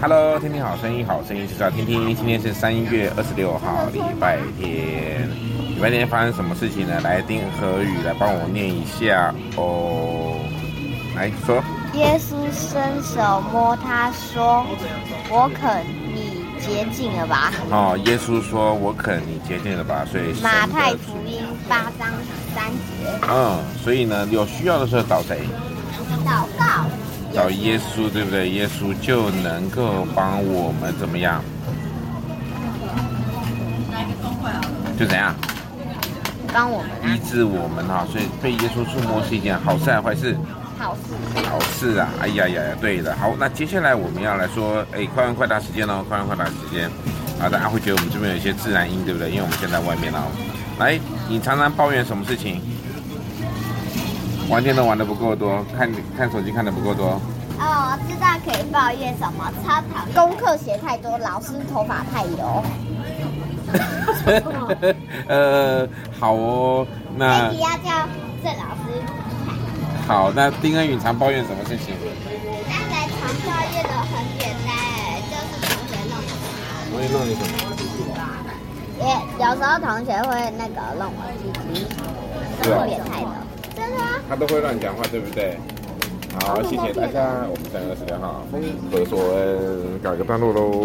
Hello，天天好声音，好声音就是要听听。今天是三月二十六号，礼拜天。礼拜天发生什么事情呢？来，丁和宇来帮我念一下哦。来说，耶稣伸手摸他说：“我肯你洁净了吧。”哦，耶稣说：“我肯你洁净了吧。”所以马太福音八章三节。嗯，所以呢，有需要的时候找谁？祷告。找耶稣，对不对？耶稣就能够帮我们怎么样？就怎样？帮我们医治我们哈，所以被耶稣触摸是一件好事还是坏事？好事。好事啊！哎呀呀呀，对的。好，那接下来我们要来说，哎，快问快答时间喽！快问快答时间。啊，大家会觉得我们这边有一些自然音，对不对？因为我们现在外面哦。来，你常常抱怨什么事情？玩电脑玩的不够多，看看手机看的不够多。哦，我知道可以抱怨什么，超讨厌功课写太多，老师头发太油。呃，好哦，那。要叫郑老师。好，那丁恩宇常抱怨什么事情？刚才常抱怨的很简单，就是同学弄我。同学弄你什么？也有时候同学会那个弄我鸡鸡，是变态的。他都会乱讲话，对不对？好，谢谢大家，我们三个是良好，合作，告一个段落喽。